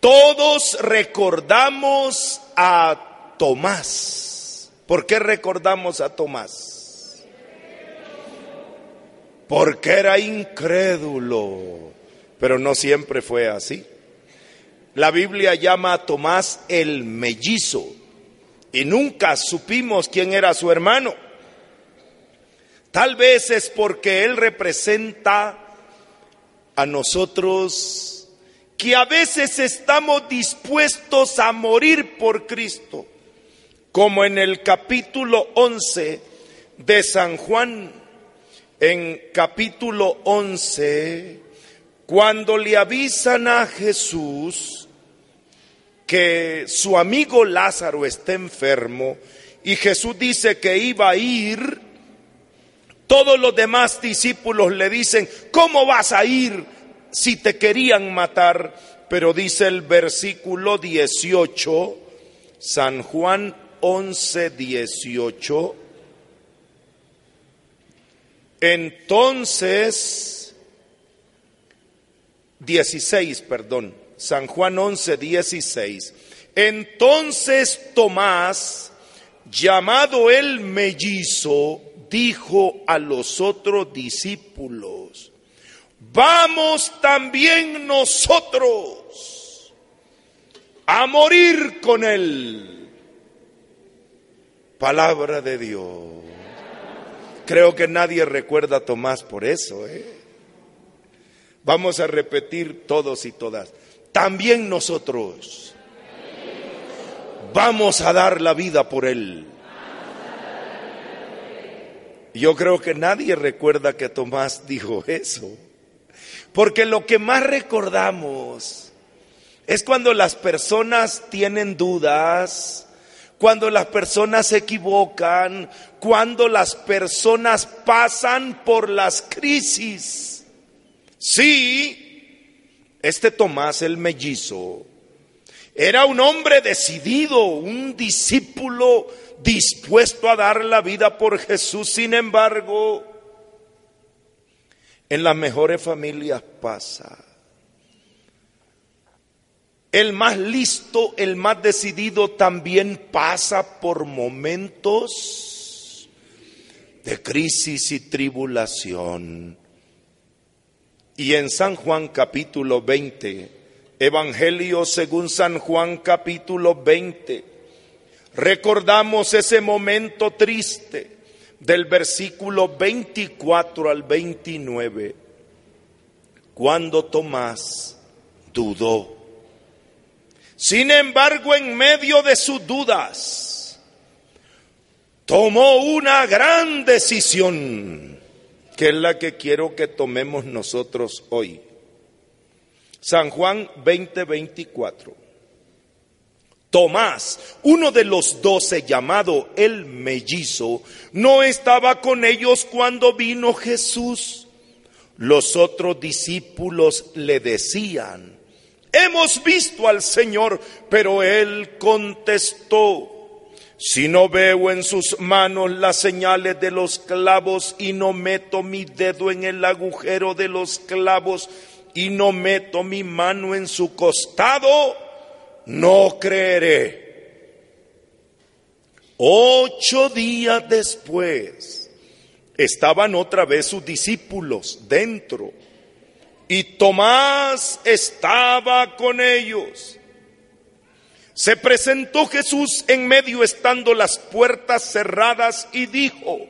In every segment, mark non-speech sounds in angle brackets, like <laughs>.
Todos recordamos a Tomás. ¿Por qué recordamos a Tomás? Porque era incrédulo, pero no siempre fue así. La Biblia llama a Tomás el mellizo y nunca supimos quién era su hermano. Tal vez es porque él representa a nosotros que a veces estamos dispuestos a morir por Cristo, como en el capítulo 11 de San Juan, en capítulo 11, cuando le avisan a Jesús que su amigo Lázaro está enfermo y Jesús dice que iba a ir todos los demás discípulos le dicen, ¿cómo vas a ir si te querían matar? Pero dice el versículo 18, San Juan 11, 18. Entonces, 16, perdón, San Juan 11, 16. Entonces Tomás, llamado el mellizo, dijo a los otros discípulos, vamos también nosotros a morir con él. Palabra de Dios. Creo que nadie recuerda a Tomás por eso. ¿eh? Vamos a repetir todos y todas. También nosotros vamos a dar la vida por él. Yo creo que nadie recuerda que Tomás dijo eso. Porque lo que más recordamos es cuando las personas tienen dudas, cuando las personas se equivocan, cuando las personas pasan por las crisis. Sí, este Tomás el mellizo era un hombre decidido, un discípulo dispuesto a dar la vida por Jesús. Sin embargo, en las mejores familias pasa. El más listo, el más decidido también pasa por momentos de crisis y tribulación. Y en San Juan capítulo 20, Evangelio según San Juan capítulo 20, recordamos ese momento triste del versículo 24 al 29, cuando Tomás dudó. Sin embargo, en medio de sus dudas, tomó una gran decisión, que es la que quiero que tomemos nosotros hoy. San Juan 20:24. Tomás, uno de los doce llamado el mellizo, no estaba con ellos cuando vino Jesús. Los otros discípulos le decían, hemos visto al Señor, pero él contestó, si no veo en sus manos las señales de los clavos y no meto mi dedo en el agujero de los clavos y no meto mi mano en su costado, no creeré. Ocho días después estaban otra vez sus discípulos dentro y Tomás estaba con ellos. Se presentó Jesús en medio estando las puertas cerradas y dijo,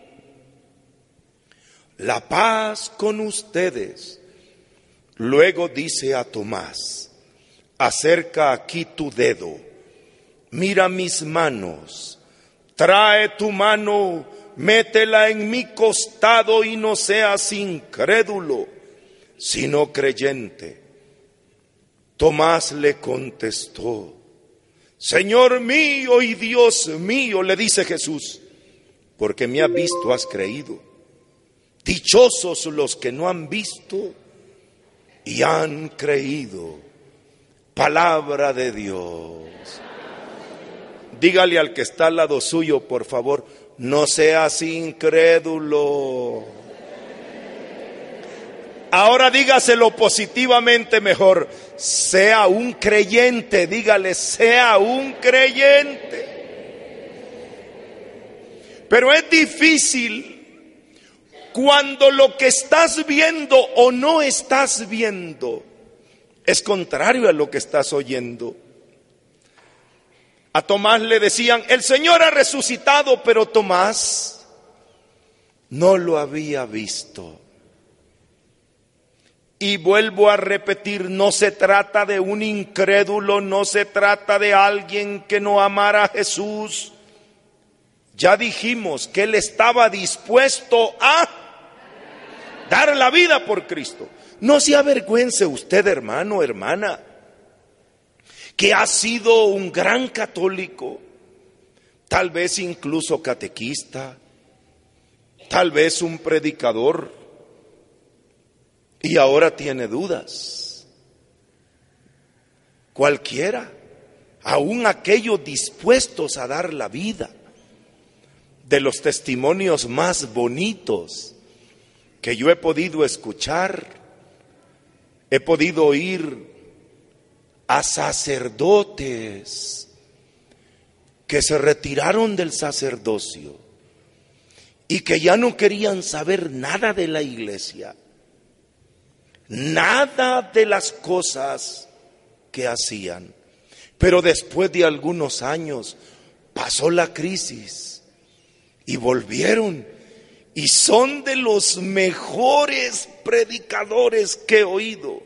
la paz con ustedes. Luego dice a Tomás, acerca aquí tu dedo, mira mis manos, trae tu mano, métela en mi costado y no seas incrédulo, sino creyente. Tomás le contestó, Señor mío y Dios mío, le dice Jesús, porque me has visto, has creído. Dichosos los que no han visto y han creído. Palabra de Dios. Dígale al que está al lado suyo, por favor, no seas incrédulo. Ahora dígaselo positivamente mejor. sea un creyente, dígale, sea un creyente. Pero es difícil cuando lo que estás viendo o no estás viendo es contrario a lo que estás oyendo. A Tomás le decían, el Señor ha resucitado, pero Tomás no lo había visto. Y vuelvo a repetir, no se trata de un incrédulo, no se trata de alguien que no amara a Jesús. Ya dijimos que él estaba dispuesto a dar la vida por Cristo. No se avergüence usted, hermano, hermana, que ha sido un gran católico, tal vez incluso catequista, tal vez un predicador, y ahora tiene dudas. Cualquiera, aún aquellos dispuestos a dar la vida, de los testimonios más bonitos que yo he podido escuchar, he podido oír a sacerdotes que se retiraron del sacerdocio y que ya no querían saber nada de la iglesia nada de las cosas que hacían. Pero después de algunos años pasó la crisis y volvieron y son de los mejores predicadores que he oído.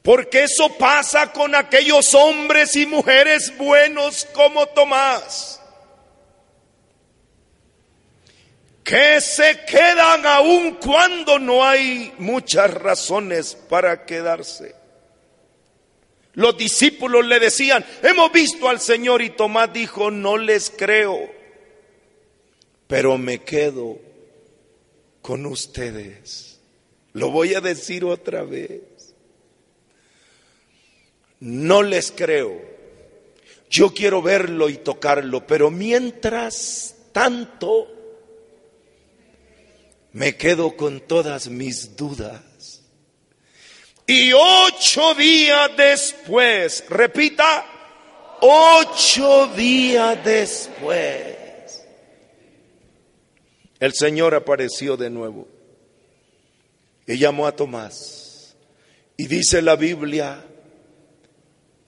Porque eso pasa con aquellos hombres y mujeres buenos como Tomás. que se quedan aun cuando no hay muchas razones para quedarse. Los discípulos le decían, hemos visto al Señor y Tomás dijo, no les creo, pero me quedo con ustedes. Lo voy a decir otra vez. No les creo. Yo quiero verlo y tocarlo, pero mientras tanto me quedo con todas mis dudas. Y ocho días después, repita, ocho días después, el Señor apareció de nuevo y llamó a Tomás. Y dice la Biblia,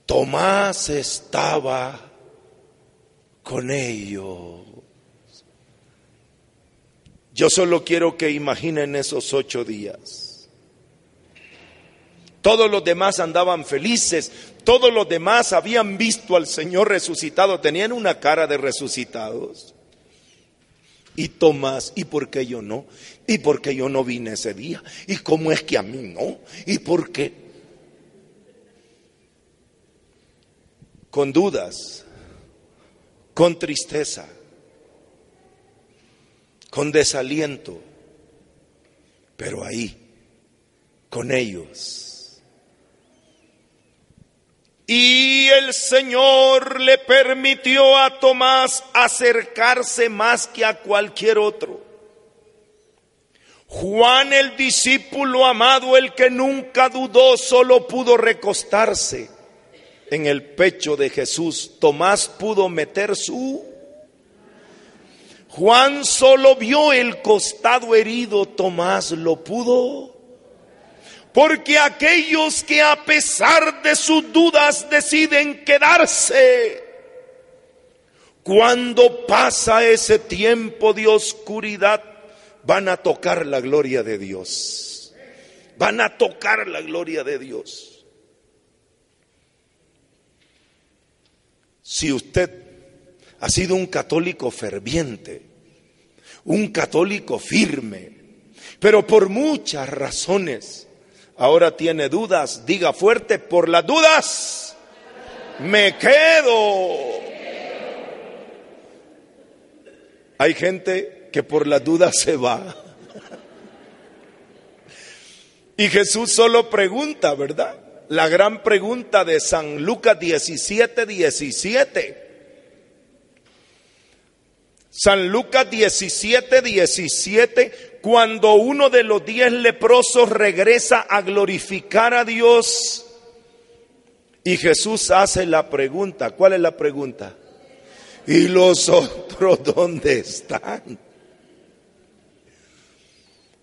Tomás estaba con ellos. Yo solo quiero que imaginen esos ocho días. Todos los demás andaban felices, todos los demás habían visto al Señor resucitado, tenían una cara de resucitados. Y Tomás, ¿y por qué yo no? ¿Y por qué yo no vine ese día? ¿Y cómo es que a mí no? ¿Y por qué? Con dudas, con tristeza, con desaliento, pero ahí, con ellos. Y el Señor le permitió a Tomás acercarse más que a cualquier otro. Juan el discípulo amado, el que nunca dudó, solo pudo recostarse en el pecho de Jesús. Tomás pudo meter su Juan solo vio el costado herido, Tomás lo pudo. Porque aquellos que a pesar de sus dudas deciden quedarse, cuando pasa ese tiempo de oscuridad, van a tocar la gloria de Dios. Van a tocar la gloria de Dios. Si usted ha sido un católico ferviente, un católico firme, pero por muchas razones ahora tiene dudas, diga fuerte, por las dudas me quedo. Hay gente que por las dudas se va. Y Jesús solo pregunta, ¿verdad? La gran pregunta de San Lucas 17, 17. San Lucas 17, 17, cuando uno de los diez leprosos regresa a glorificar a Dios y Jesús hace la pregunta, ¿cuál es la pregunta? ¿Y los otros dónde están?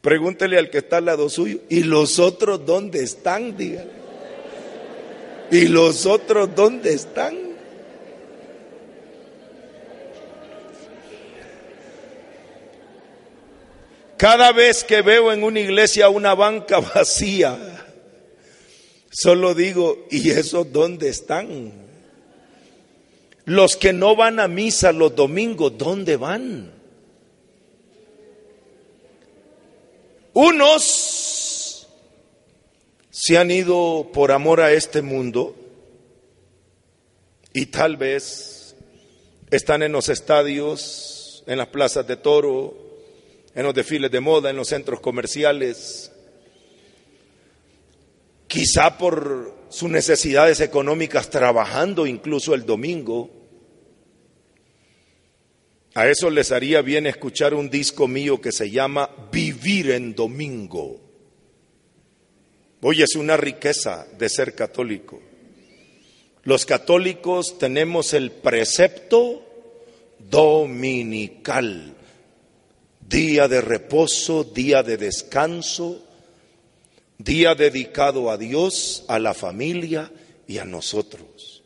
Pregúntele al que está al lado suyo, ¿y los otros dónde están? Dígale. ¿Y los otros dónde están? Cada vez que veo en una iglesia una banca <laughs> vacía, solo digo, ¿y esos dónde están? Los que no van a misa los domingos, ¿dónde van? Unos se han ido por amor a este mundo y tal vez están en los estadios, en las plazas de toro, en los desfiles de moda, en los centros comerciales, quizá por sus necesidades económicas trabajando incluso el domingo. A eso les haría bien escuchar un disco mío que se llama Vivir en Domingo. Hoy es una riqueza de ser católico. Los católicos tenemos el precepto dominical día de reposo, día de descanso, día dedicado a Dios, a la familia y a nosotros.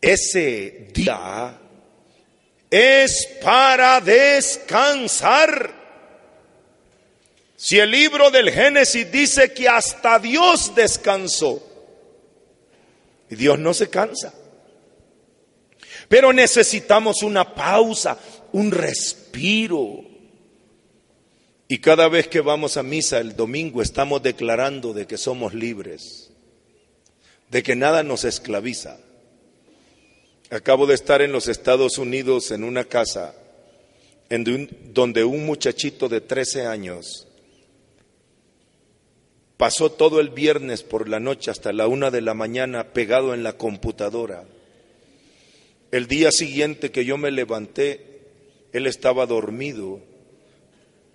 Ese día es para descansar. Si el libro del Génesis dice que hasta Dios descansó, y Dios no se cansa. Pero necesitamos una pausa, un respiro. Y cada vez que vamos a misa el domingo estamos declarando de que somos libres, de que nada nos esclaviza. Acabo de estar en los Estados Unidos en una casa donde un muchachito de 13 años pasó todo el viernes por la noche hasta la una de la mañana pegado en la computadora el día siguiente que yo me levanté, él estaba dormido.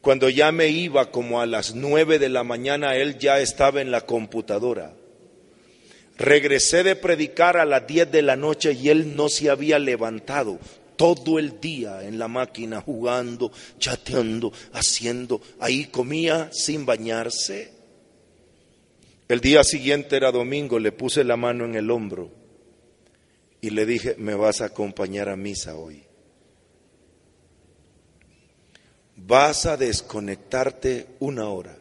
Cuando ya me iba como a las nueve de la mañana, él ya estaba en la computadora. Regresé de predicar a las diez de la noche y él no se había levantado todo el día en la máquina jugando, chateando, haciendo. Ahí comía sin bañarse. El día siguiente era domingo, le puse la mano en el hombro y le dije, me vas a acompañar a misa hoy. Vas a desconectarte una hora.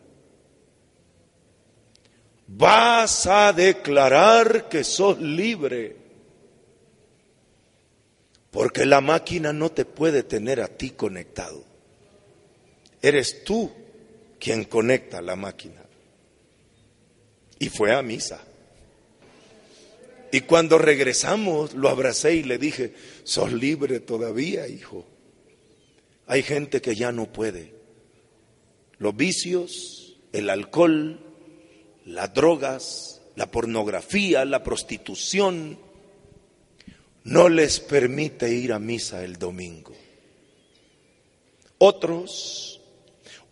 Vas a declarar que sos libre. Porque la máquina no te puede tener a ti conectado. Eres tú quien conecta la máquina. Y fue a misa. Y cuando regresamos, lo abracé y le dije, sos libre todavía, hijo. Hay gente que ya no puede. Los vicios, el alcohol, las drogas, la pornografía, la prostitución, no les permite ir a misa el domingo. Otros,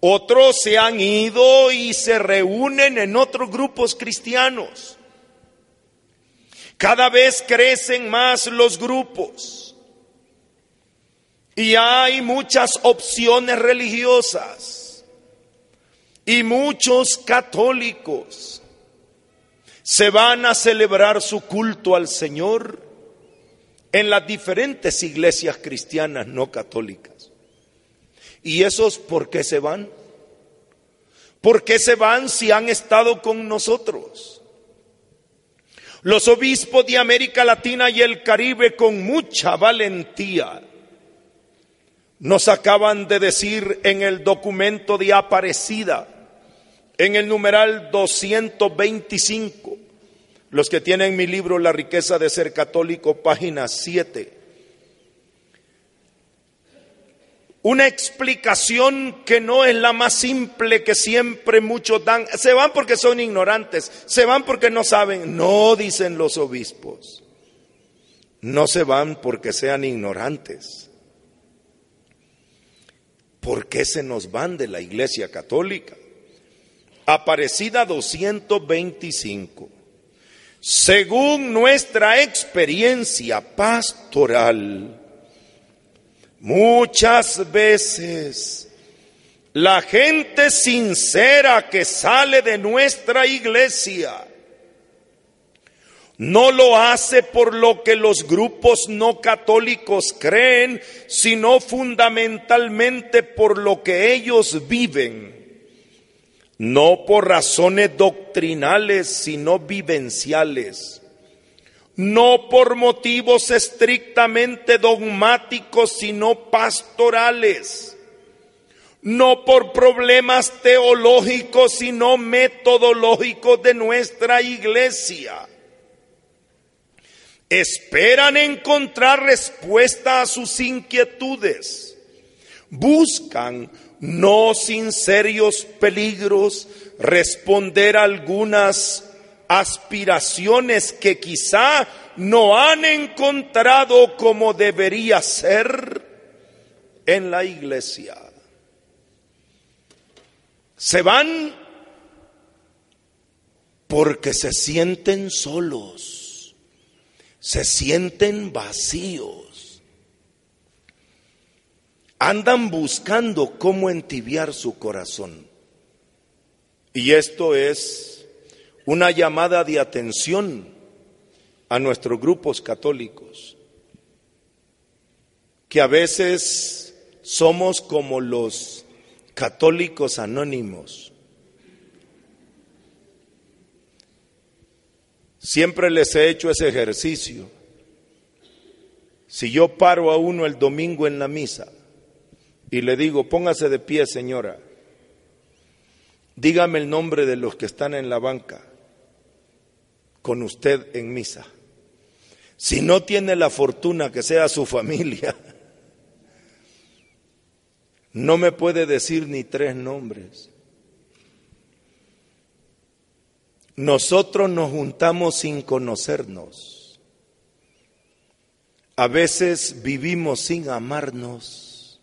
otros se han ido y se reúnen en otros grupos cristianos cada vez crecen más los grupos y hay muchas opciones religiosas y muchos católicos se van a celebrar su culto al Señor en las diferentes iglesias cristianas no católicas. ¿Y esos por qué se van? ¿Por qué se van si han estado con nosotros? Los obispos de América Latina y el Caribe con mucha valentía nos acaban de decir en el documento de Aparecida, en el numeral 225, los que tienen mi libro La riqueza de ser católico, página 7, una explicación que no es la más simple que siempre muchos dan. Se van porque son ignorantes, se van porque no saben. No, dicen los obispos. No se van porque sean ignorantes. ¿Por qué se nos van de la Iglesia Católica? Aparecida 225. Según nuestra experiencia pastoral, muchas veces la gente sincera que sale de nuestra iglesia no lo hace por lo que los grupos no católicos creen, sino fundamentalmente por lo que ellos viven. No por razones doctrinales, sino vivenciales. No por motivos estrictamente dogmáticos, sino pastorales no por problemas teológicos, sino metodológicos de nuestra iglesia. Esperan encontrar respuesta a sus inquietudes. Buscan, no sin serios peligros, responder a algunas aspiraciones que quizá no han encontrado como debería ser en la iglesia. Se van porque se sienten solos se sienten vacíos. Andan buscando cómo entibiar su corazón. Y esto es una llamada de atención a nuestros grupos católicos, que a veces somos como los católicos anónimos Siempre les he hecho ese ejercicio. Si yo paro a uno el domingo en la misa y le digo, póngase de pie, señora, dígame el nombre de los que están en la banca con usted en misa. Si no tiene la fortuna que sea su familia, <laughs> no me puede decir ni tres nombres. Nosotros nos juntamos sin conocernos. A veces vivimos sin amarnos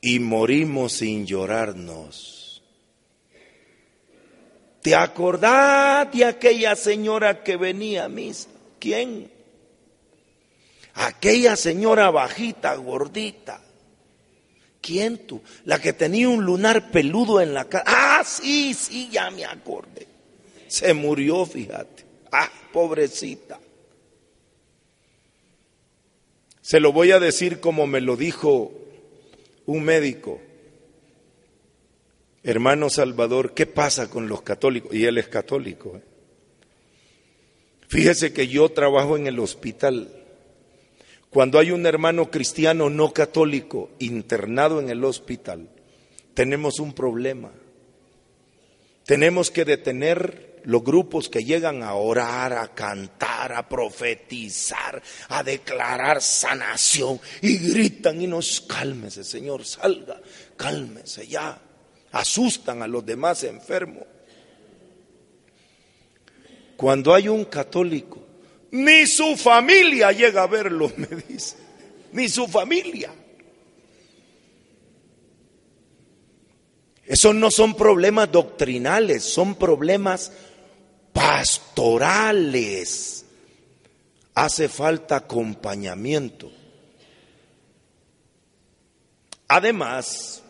y morimos sin llorarnos. ¿Te acordás de aquella señora que venía a misa? ¿Quién? Aquella señora bajita, gordita. ¿Quién tú? La que tenía un lunar peludo en la cara. Ah, sí, sí, ya me acordé. Se murió, fíjate. Ah, pobrecita. Se lo voy a decir como me lo dijo un médico. Hermano Salvador, ¿qué pasa con los católicos? Y él es católico. ¿eh? Fíjese que yo trabajo en el hospital. Cuando hay un hermano cristiano no católico internado en el hospital, tenemos un problema. Tenemos que detener los grupos que llegan a orar, a cantar, a profetizar, a declarar sanación y gritan y nos cálmese, Señor, salga, cálmese ya. Asustan a los demás enfermos. Cuando hay un católico, ni su familia llega a verlo, <laughs> me dice, ni su familia. Esos no son problemas doctrinales, son problemas pastorales. Hace falta acompañamiento. Además,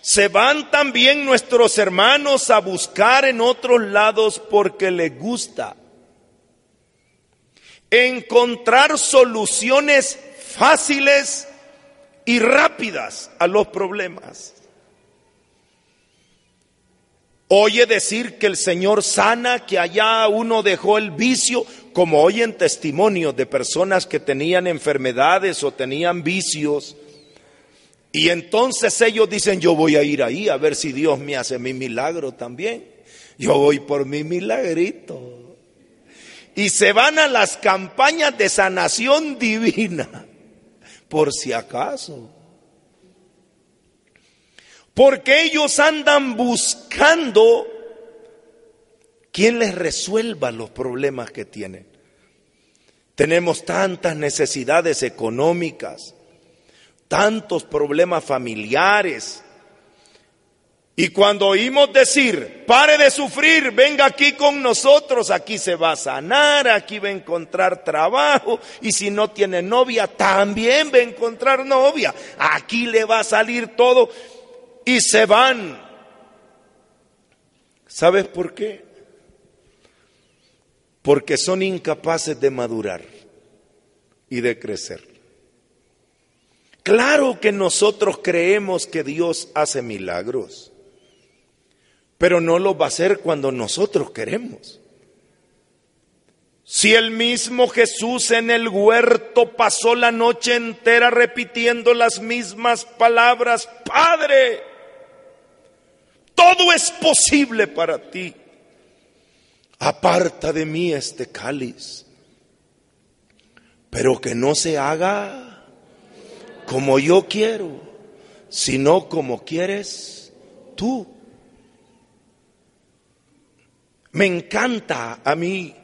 se van también nuestros hermanos a buscar en otros lados porque les gusta encontrar soluciones fáciles y rápidas a los problemas. Oye decir que el Señor sana, que allá uno dejó el vicio, como oyen testimonios de personas que tenían enfermedades o tenían vicios. Y entonces ellos dicen, yo voy a ir ahí a ver si Dios me hace mi milagro también. Yo voy por mi milagrito. Y se van a las campañas de sanación divina, por si acaso porque ellos andan buscando quien les resuelva los problemas que tienen. Tenemos tantas necesidades económicas, tantos problemas familiares. Y cuando oímos decir, pare de sufrir, venga aquí con nosotros, aquí se va a sanar, aquí va a encontrar trabajo, y si no tiene novia, también va a encontrar novia, aquí le va a salir todo, y se van. ¿Sabes por qué? Porque son incapaces de madurar y de crecer. Claro que nosotros creemos que Dios hace milagros, pero no lo va a hacer cuando nosotros queremos. Si el mismo Jesús en el huerto pasó la noche entera repitiendo las mismas palabras, Padre, todo es posible para ti. Aparta de mí este cáliz, pero que no se haga como yo quiero, sino como quieres tú. Me encanta a mí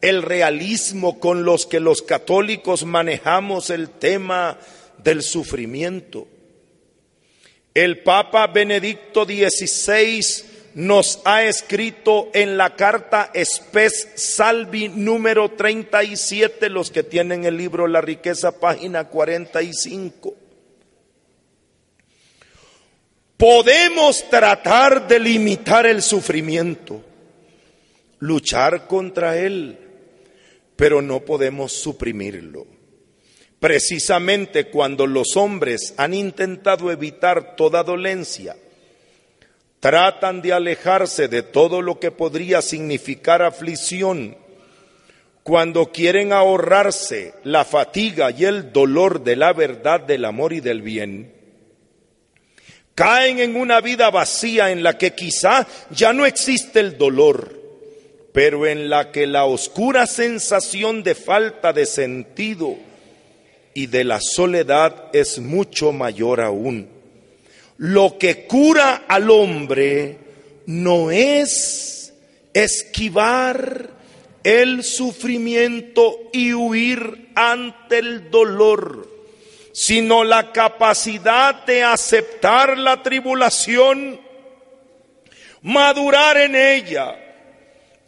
el realismo con los que los católicos manejamos el tema del sufrimiento. El Papa Benedicto XVI nos ha escrito en la carta Spes Salvi número 37, los que tienen el libro La riqueza, página 45. Podemos tratar de limitar el sufrimiento, luchar contra él, pero no podemos suprimirlo. Precisamente cuando los hombres han intentado evitar toda dolencia, tratan de alejarse de todo lo que podría significar aflicción, cuando quieren ahorrarse la fatiga y el dolor de la verdad, del amor y del bien, caen en una vida vacía en la que quizá ya no existe el dolor, pero en la que la oscura sensación de falta de sentido, y de la soledad es mucho mayor aún. Lo que cura al hombre no es esquivar el sufrimiento y huir ante el dolor, sino la capacidad de aceptar la tribulación, madurar en ella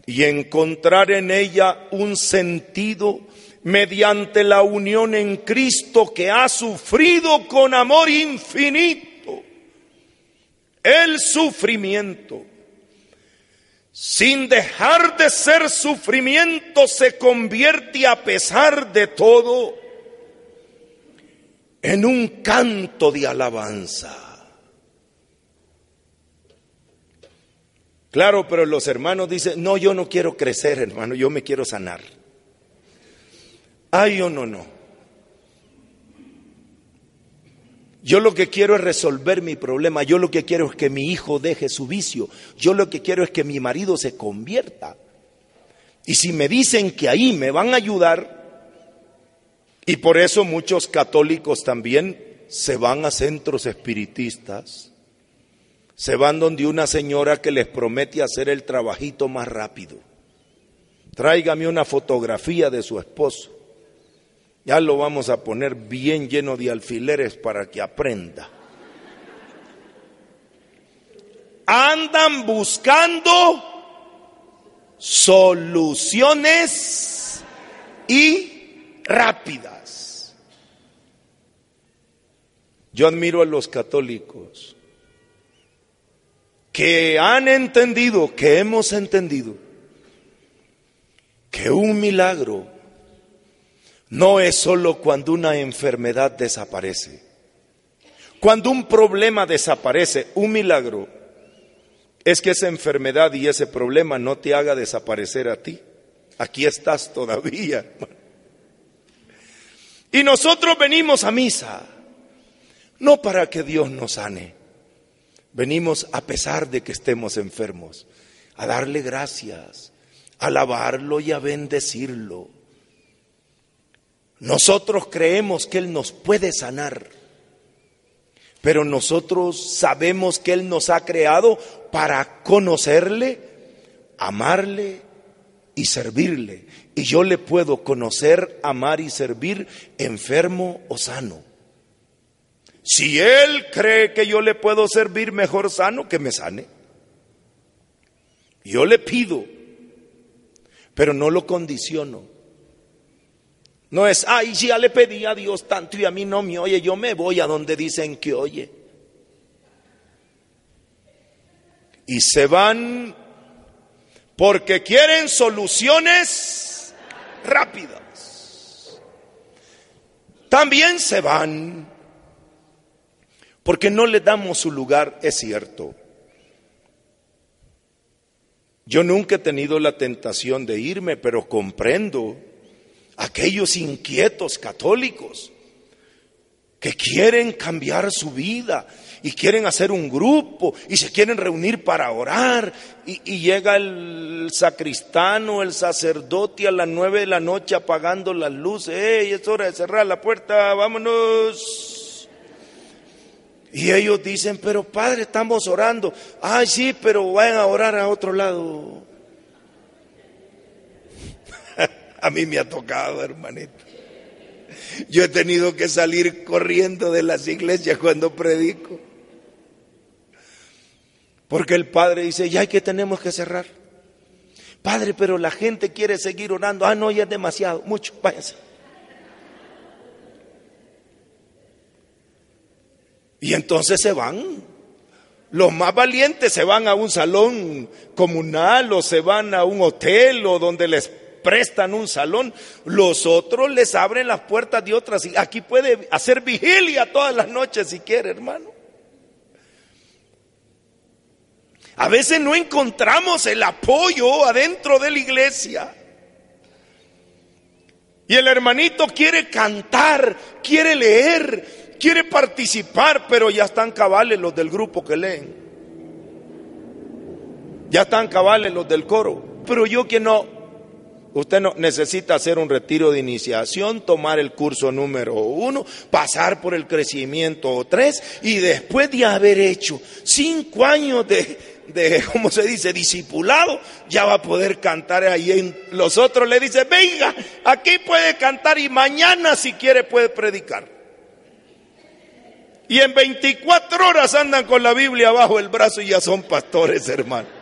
y encontrar en ella un sentido mediante la unión en Cristo que ha sufrido con amor infinito el sufrimiento. Sin dejar de ser sufrimiento se convierte a pesar de todo en un canto de alabanza. Claro, pero los hermanos dicen, no, yo no quiero crecer, hermano, yo me quiero sanar. Ay o no, no. Yo lo que quiero es resolver mi problema. Yo lo que quiero es que mi hijo deje su vicio. Yo lo que quiero es que mi marido se convierta. Y si me dicen que ahí me van a ayudar, y por eso muchos católicos también se van a centros espiritistas, se van donde una señora que les promete hacer el trabajito más rápido. Tráigame una fotografía de su esposo. Ya lo vamos a poner bien lleno de alfileres para que aprenda. Andan buscando soluciones y rápidas. Yo admiro a los católicos que han entendido, que hemos entendido, que un milagro no es solo cuando una enfermedad desaparece. Cuando un problema desaparece, un milagro, es que esa enfermedad y ese problema no te haga desaparecer a ti. Aquí estás todavía. Y nosotros venimos a misa, no para que Dios nos sane. Venimos a pesar de que estemos enfermos, a darle gracias, a alabarlo y a bendecirlo. Nosotros creemos que Él nos puede sanar, pero nosotros sabemos que Él nos ha creado para conocerle, amarle y servirle. Y yo le puedo conocer, amar y servir enfermo o sano. Si Él cree que yo le puedo servir mejor sano, que me sane. Yo le pido, pero no lo condiciono. No es, ay, ya le pedí a Dios tanto y a mí no me oye, yo me voy a donde dicen que oye. Y se van porque quieren soluciones rápidas. También se van porque no le damos su lugar, es cierto. Yo nunca he tenido la tentación de irme, pero comprendo aquellos inquietos católicos que quieren cambiar su vida y quieren hacer un grupo y se quieren reunir para orar y, llega el sacristano, el sacerdote a las nueve de la noche apagando las luces, ¡Ey, es hora de cerrar la puerta, vámonos! Y ellos dicen, pero padre, estamos orando. Ay, sí, pero vayan a orar a otro lado. A mí me ha tocado, hermanito. Yo he tenido que salir corriendo de las iglesias cuando predico. Porque el padre dice, ya que tenemos que cerrar. Padre, pero la gente quiere seguir orando. Ah, no, ya es demasiado, mucho, váyanse. Y entonces se van. Los más valientes se van a un salón comunal o se van a un hotel o donde les prestan un salón. Los otros les abren las puertas de otras. Aquí puede hacer vigilia todas las noches si quiere, hermano. A veces no encontramos el apoyo adentro de la iglesia. Y el hermanito quiere cantar, quiere leer, quiere participar, pero ya están cabales los del grupo que leen. Ya están cabales los del coro. Pero yo que no, usted no necesita hacer un retiro de iniciación, tomar el curso número uno, pasar por el crecimiento tres y después de haber hecho cinco años de, de, ¿cómo se dice?, discipulado, ya va a poder cantar ahí. En, los otros le dicen, venga, aquí puede cantar y mañana si quiere puede predicar. Y en 24 horas andan con la Biblia bajo el brazo y ya son pastores, hermano.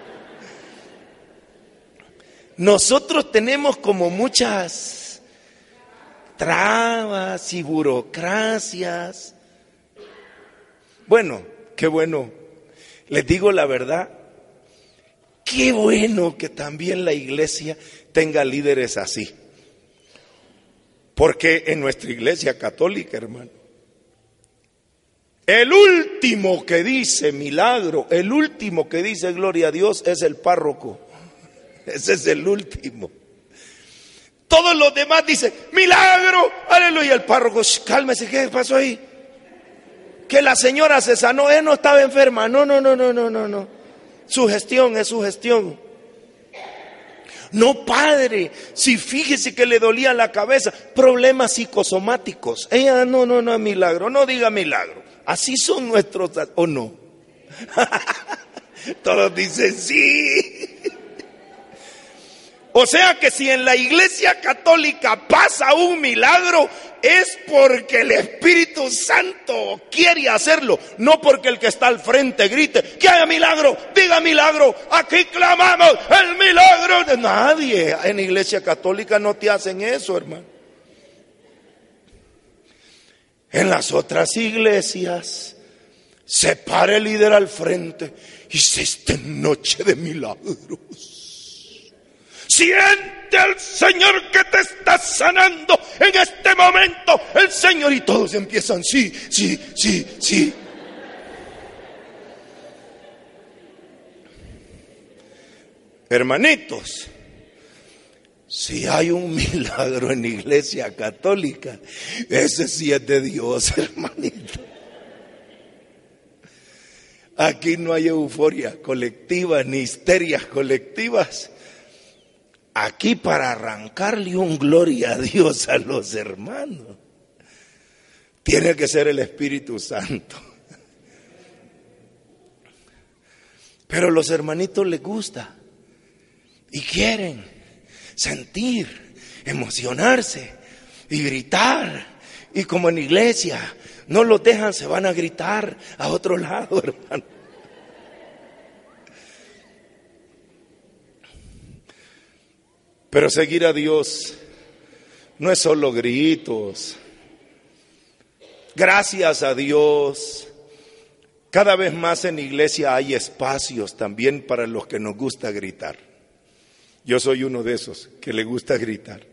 Nosotros tenemos como muchas trabas y burocracias. Bueno, qué bueno. Les digo la verdad, Qué bueno que también la iglesia tenga líderes así. Porque en nuestra iglesia católica, hermano, el último que dice milagro, el último que dice gloria a Dios es el párroco. Ese es el último. Todos los demás dicen, milagro, aleluya. El párroco, cálmese, ¿qué pasó ahí? Que la señora se sanó, él no estaba enferma. No, no, no, no, no, no, no. Su gestión es su gestión. No, padre, si fíjese que le dolía la cabeza, problemas psicosomáticos. Ella, no, no, no es milagro, no diga milagro. Así son nuestros, o no. <laughs> Todos dicen sí. O sea que si en la iglesia católica pasa un milagro, es porque el Espíritu Santo quiere hacerlo, no porque el que está al frente grite, que haya milagro, diga milagro, aquí clamamos el milagro de nadie. En la iglesia católica no te hacen eso, hermano. En las otras iglesias se para el líder al frente y se está noche de milagros. Siente al Señor que te está sanando en este momento. El Señor y todos empiezan, sí, sí, sí, sí. Hermanitos, si hay un <laughs> milagro en la iglesia católica, ese sí es de Dios, <laughs> hermanito. Aquí no hay euforia colectiva ni histerias colectivas. Aquí para arrancarle un gloria a Dios a los hermanos, tiene que ser el Espíritu Santo. Pero los hermanitos les gusta y quieren sentir, emocionarse y gritar Y como en iglesia no los dejan, se van a gritar a otro lado, <laughs> hermano. Pero seguir a Dios no es solo gritos. Gracias a Dios. Cada vez más en iglesia hay espacios también para los que nos gusta gritar. Yo soy uno de esos que le gusta gritar.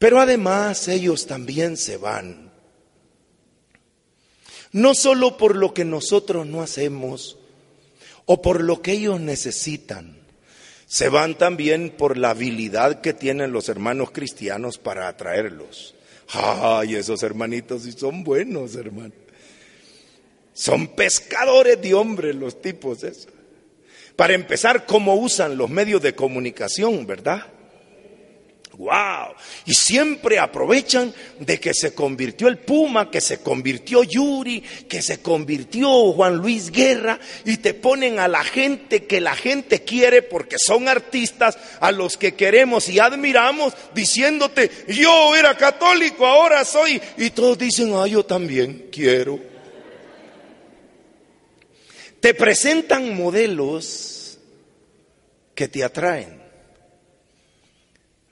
Pero además ellos también se van. No solo por lo que nosotros no hacemos o por lo que ellos necesitan, se van también por la habilidad que tienen los hermanos cristianos para atraerlos. Ay, esos hermanitos sí son buenos, hermano. Son pescadores de hombres los tipos esos. Para empezar, cómo usan los medios de comunicación, ¿verdad? Wow. Y siempre aprovechan de que se convirtió el Puma, que se convirtió Yuri, que se convirtió Juan Luis Guerra y te ponen a la gente que la gente quiere porque son artistas a los que queremos y admiramos diciéndote, yo era católico, ahora soy. Y todos dicen, ah, yo también quiero. Te presentan modelos que te atraen.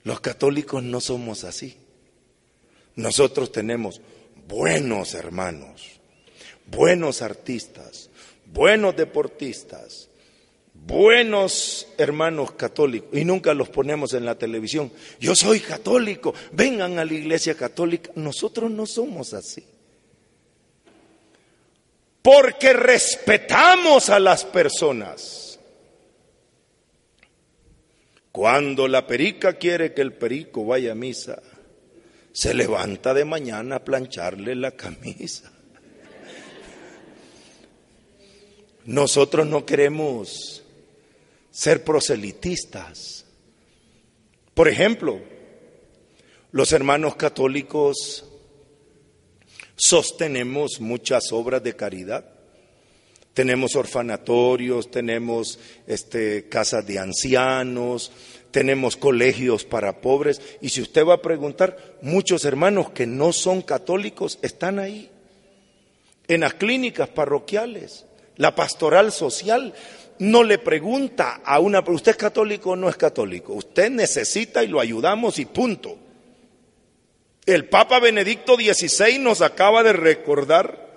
Los católicos no somos así. Nosotros tenemos buenos hermanos, buenos artistas, buenos deportistas, buenos hermanos católicos y nunca los ponemos en la televisión. Yo soy católico, vengan a la iglesia católica. Nosotros no somos así. Porque respetamos a las personas. Cuando la perica quiere que el perico vaya a misa, se levanta de mañana a plancharle la camisa. Nosotros no queremos ser proselitistas. Por ejemplo, los hermanos católicos sostenemos muchas obras de caridad. Tenemos orfanatorios, tenemos este, casas de ancianos, tenemos colegios para pobres. Y si usted va a preguntar, muchos hermanos que no son católicos están ahí, en las clínicas parroquiales. La pastoral social no le pregunta a una, ¿usted es católico o no es católico? Usted necesita y lo ayudamos y punto. El Papa Benedicto XVI nos acaba de recordar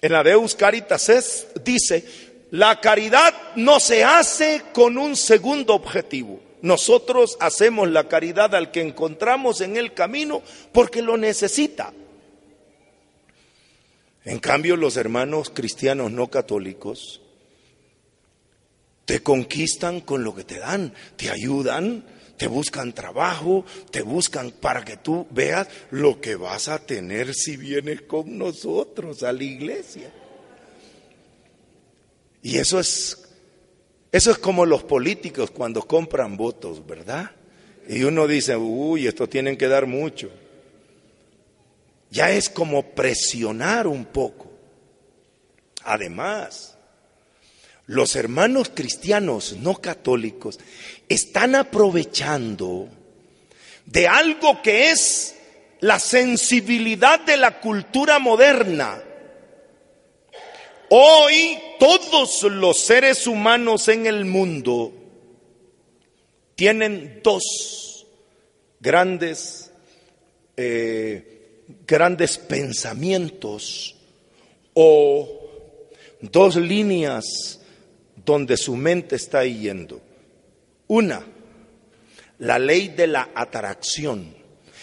en la Deus Caritas dice, la caridad no se hace con un segundo objetivo. Nosotros hacemos la caridad al que encontramos en el camino porque lo necesita. En cambio, los hermanos cristianos no católicos te conquistan con lo que te dan, te ayudan, te buscan trabajo, te buscan para que tú veas lo que vas a tener si vienes con nosotros a la iglesia. Y eso es eso es como los políticos cuando compran votos, ¿verdad? Y uno dice, "Uy, esto tienen que dar mucho." Ya es como presionar un poco. Además, los hermanos cristianos no católicos están aprovechando de algo que es la sensibilidad de la cultura moderna. Hoy todos los seres humanos en el mundo tienen dos grandes, eh, grandes pensamientos o dos líneas donde su mente está yendo. Una, la ley de la atracción.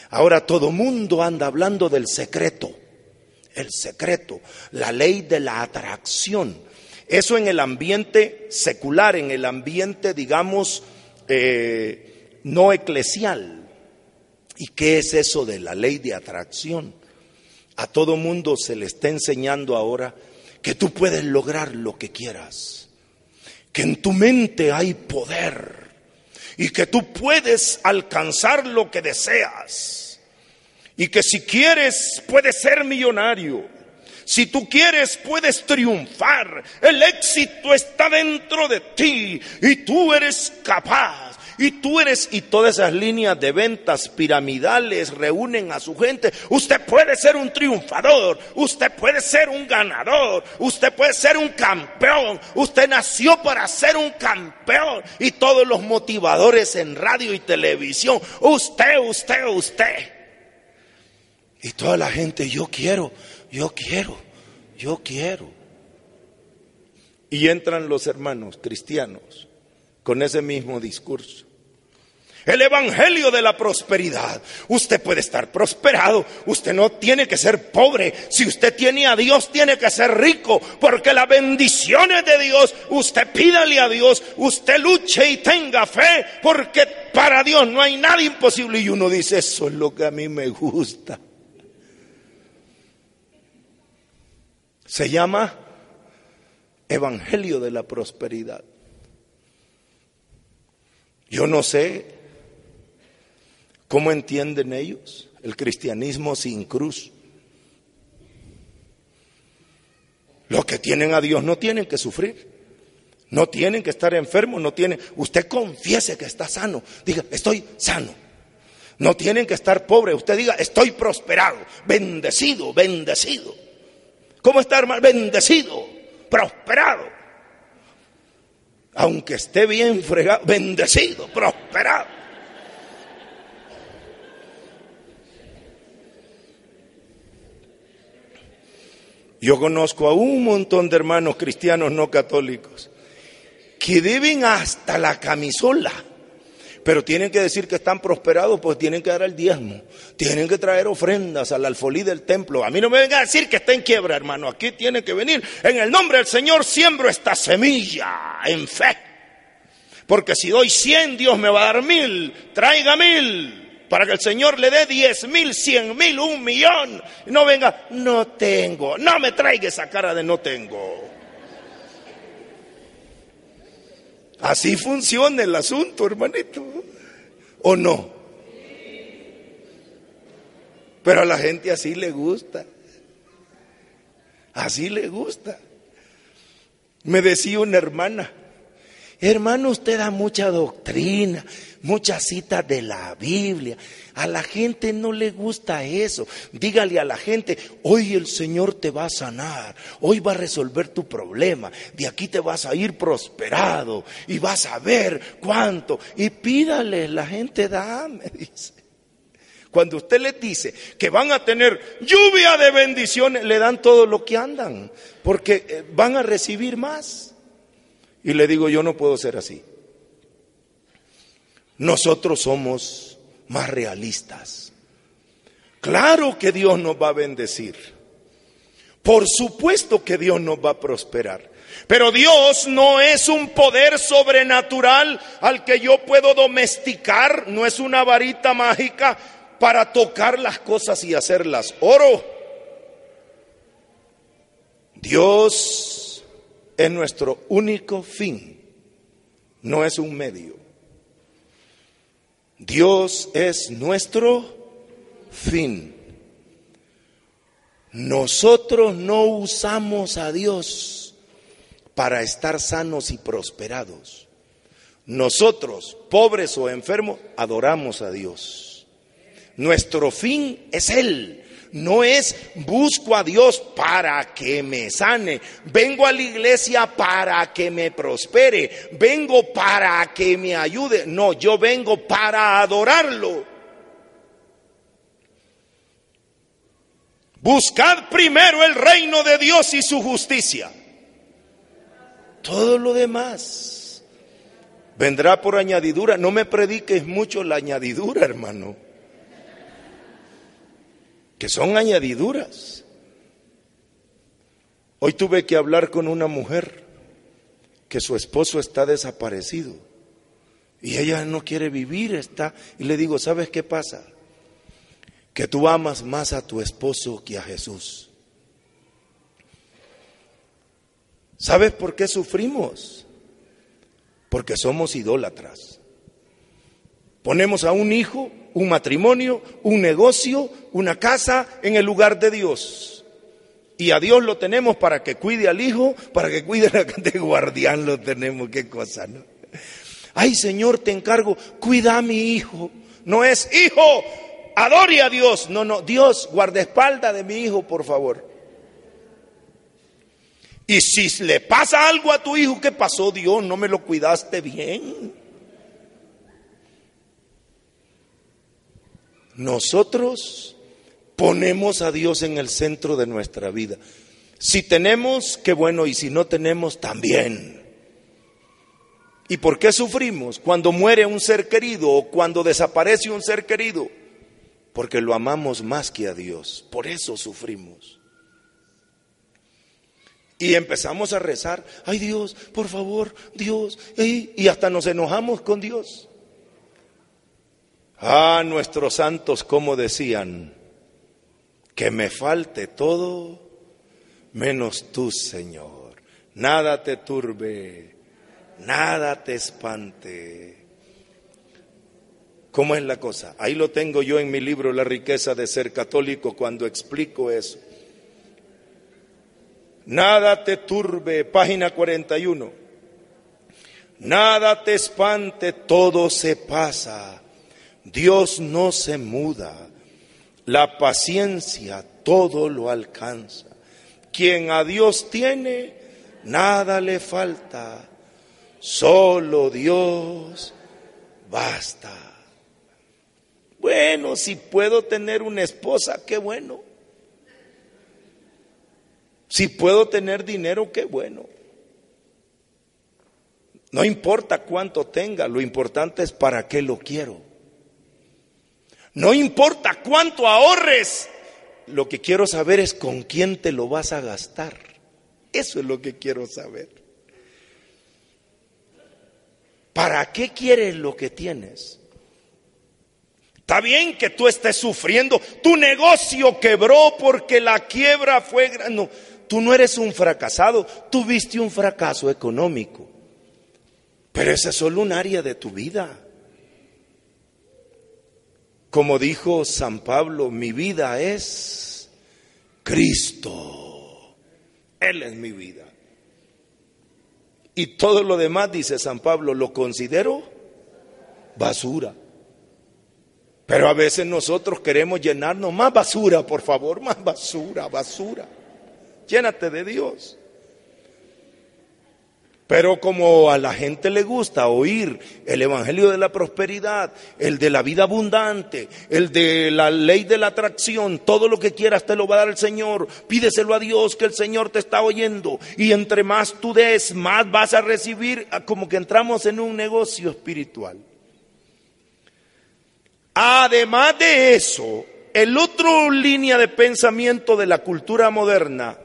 Ahora todo mundo anda hablando del secreto, el secreto, la ley de la atracción. Eso en el ambiente secular, en el ambiente, digamos, eh, no eclesial. ¿Y qué es eso de la ley de atracción? A todo mundo se le está enseñando ahora que tú puedes lograr lo que quieras que en tu mente hay poder y que tú puedes alcanzar lo que deseas y que si quieres puedes ser millonario. Si tú quieres puedes triunfar. El éxito está dentro de ti y tú eres capaz. Y tú eres, y todas esas líneas de ventas piramidales reúnen a su gente. Usted puede ser un triunfador, usted puede ser un ganador, usted puede ser un campeón, usted nació para ser un campeón. Y todos los motivadores en radio y televisión, usted, usted, usted. Y toda la gente, yo quiero, yo quiero, yo quiero. Y entran los hermanos cristianos con ese mismo discurso. El Evangelio de la prosperidad. Usted puede estar prosperado. Usted no tiene que ser pobre. Si usted tiene a Dios, tiene que ser rico. Porque las bendiciones de Dios, usted pídale a Dios. Usted luche y tenga fe. Porque para Dios no hay nada imposible. Y uno dice, eso es lo que a mí me gusta. Se llama Evangelio de la prosperidad. Yo no sé cómo entienden ellos el cristianismo sin cruz. Los que tienen a Dios no tienen que sufrir. No tienen que estar enfermos, no tienen. Usted confiese que está sano. Diga, estoy sano. No tienen que estar pobres. Usted diga, estoy prosperado, bendecido, bendecido. ¿Cómo está, hermano? Bendecido, prosperado aunque esté bien fregado, bendecido, prosperado. Yo conozco a un montón de hermanos cristianos no católicos que deben hasta la camisola pero tienen que decir que están prosperados, pues tienen que dar el diezmo, tienen que traer ofrendas al alfolí del templo. A mí no me vengan a decir que está en quiebra, hermano. Aquí tiene que venir. En el nombre del Señor siembro esta semilla en fe. Porque si doy cien, Dios me va a dar mil. Traiga mil para que el Señor le dé diez mil, cien mil, un millón. No venga, no tengo. No me traiga esa cara de no tengo. Así funciona el asunto, hermanito. ¿O no? Pero a la gente así le gusta. Así le gusta. Me decía una hermana, hermano, usted da mucha doctrina, muchas citas de la Biblia. A la gente no le gusta eso. Dígale a la gente, hoy el Señor te va a sanar, hoy va a resolver tu problema, de aquí te vas a ir prosperado y vas a ver cuánto. Y pídale, la gente da, me <laughs> dice. Cuando usted les dice que van a tener lluvia de bendiciones, le dan todo lo que andan, porque eh, van a recibir más. Y le digo, yo no puedo ser así. Nosotros somos más realistas. Claro que Dios nos va a bendecir. Por supuesto que Dios nos va a prosperar. Pero Dios no es un poder sobrenatural al que yo puedo domesticar, no es una varita mágica para tocar las cosas y hacerlas oro. Dios es nuestro único fin, no es un medio. Dios es nuestro fin. Nosotros no usamos a Dios para estar sanos y prosperados. Nosotros, pobres o enfermos, adoramos a Dios. Nuestro fin es Él no es busco a Dios para que me sane, vengo a la iglesia para que me prospere, vengo para que me ayude. No, yo vengo para adorarlo. Buscad primero el reino de Dios y su justicia. Todo lo demás vendrá por añadidura. No me prediques mucho la añadidura, hermano que son añadiduras. Hoy tuve que hablar con una mujer que su esposo está desaparecido y ella no quiere vivir, está y le digo, ¿sabes qué pasa? Que tú amas más a tu esposo que a Jesús. ¿Sabes por qué sufrimos? Porque somos idólatras. Ponemos a un hijo un matrimonio, un negocio, una casa en el lugar de Dios. Y a Dios lo tenemos para que cuide al hijo, para que cuide a la <laughs> de guardián lo tenemos, qué cosa, ¿no? Ay Señor, te encargo, cuida a mi hijo. No es, hijo, adore a Dios. No, no, Dios, guardaespalda de mi hijo, por favor. Y si le pasa algo a tu hijo, ¿qué pasó Dios? No me lo cuidaste bien. Nosotros ponemos a Dios en el centro de nuestra vida. Si tenemos, qué bueno, y si no tenemos, también. ¿Y por qué sufrimos cuando muere un ser querido o cuando desaparece un ser querido? Porque lo amamos más que a Dios. Por eso sufrimos. Y empezamos a rezar, ay Dios, por favor, Dios, y, hasta nos enojamos con Dios. Ah, nuestros santos, como decían, que me falte todo menos tú, Señor. Nada te turbe, nada te espante. ¿Cómo es la cosa? Ahí lo tengo yo en mi libro La riqueza de ser católico cuando explico eso. Nada te turbe, página 41. Nada te espante, todo se pasa. Dios no se muda. La paciencia todo lo alcanza. Quien a Dios tiene, nada le falta. Solo Dios basta. Bueno, si puedo tener una esposa, qué bueno. Si puedo tener dinero, qué bueno. No importa cuánto tenga, lo importante es para qué lo quiero. No importa cuánto ahorres, lo que quiero saber es con quién te lo vas a gastar. Eso es lo que quiero saber. ¿Para qué quieres lo que tienes? Está bien que tú estés sufriendo, tu negocio quebró porque la quiebra fue grande. Tú no eres un fracasado, tuviste un fracaso económico. Pero esa es solo un área de tu vida. Como dijo San Pablo, mi vida es Cristo. Él es mi vida. Y todo lo demás, dice San Pablo, lo considero basura. Pero a veces nosotros queremos llenarnos más basura, por favor, más basura, basura. Llénate de Dios. Pero como a la gente le gusta oír el Evangelio de la Prosperidad, el de la vida abundante, el de la ley de la atracción, todo lo que quieras te lo va a dar el Señor. Pídeselo a Dios que el Señor te está oyendo. Y entre más tú des, más vas a recibir, como que entramos en un negocio espiritual. Además de eso, el otro línea de pensamiento de la cultura moderna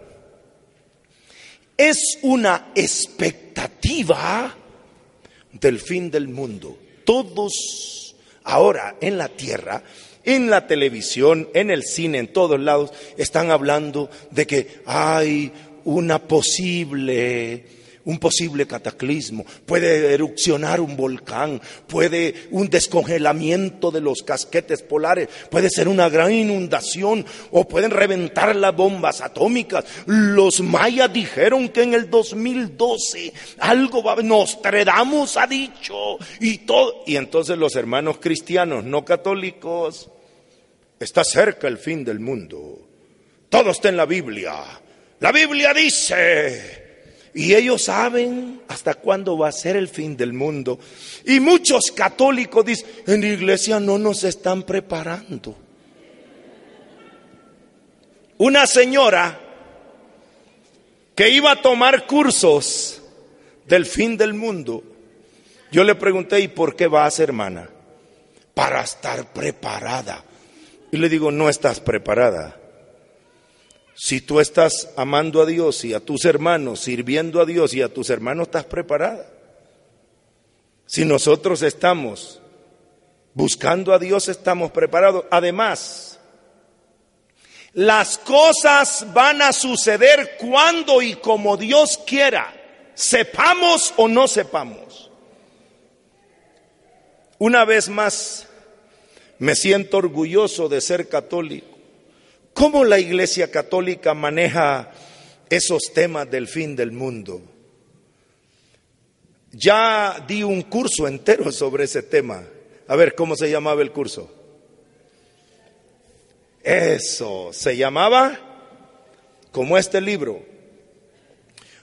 es una expectativa del fin del mundo. Todos ahora en la tierra, en la televisión, en el cine, en todos lados, están hablando de que hay una posible un posible cataclismo, puede erupcionar un volcán, puede un descongelamiento de los casquetes polares, puede ser una gran inundación o pueden reventar las bombas atómicas. Los mayas dijeron que en el 2012 algo va, Nostradamus ha dicho y todo. Y entonces los hermanos cristianos no católicos, está cerca el fin del mundo. Todo está en la Biblia. La Biblia dice, y ellos saben hasta cuándo va a ser el fin del mundo. Y muchos católicos dicen, en la iglesia no nos están preparando. Una señora que iba a tomar cursos del fin del mundo, yo le pregunté, ¿y por qué vas, hermana? Para estar preparada. Y le digo, no estás preparada. Si tú estás amando a Dios y a tus hermanos, sirviendo a Dios y a tus hermanos, estás preparada. Si nosotros estamos buscando a Dios, estamos preparados. Además, las cosas van a suceder cuando y como Dios quiera, sepamos o no sepamos. Una vez más, me siento orgulloso de ser católico ¿Cómo la Iglesia Católica maneja esos temas del fin del mundo? Ya di un curso entero <laughs> sobre ese tema. A ver, ¿cómo se llamaba el curso? Eso, se llamaba como este libro,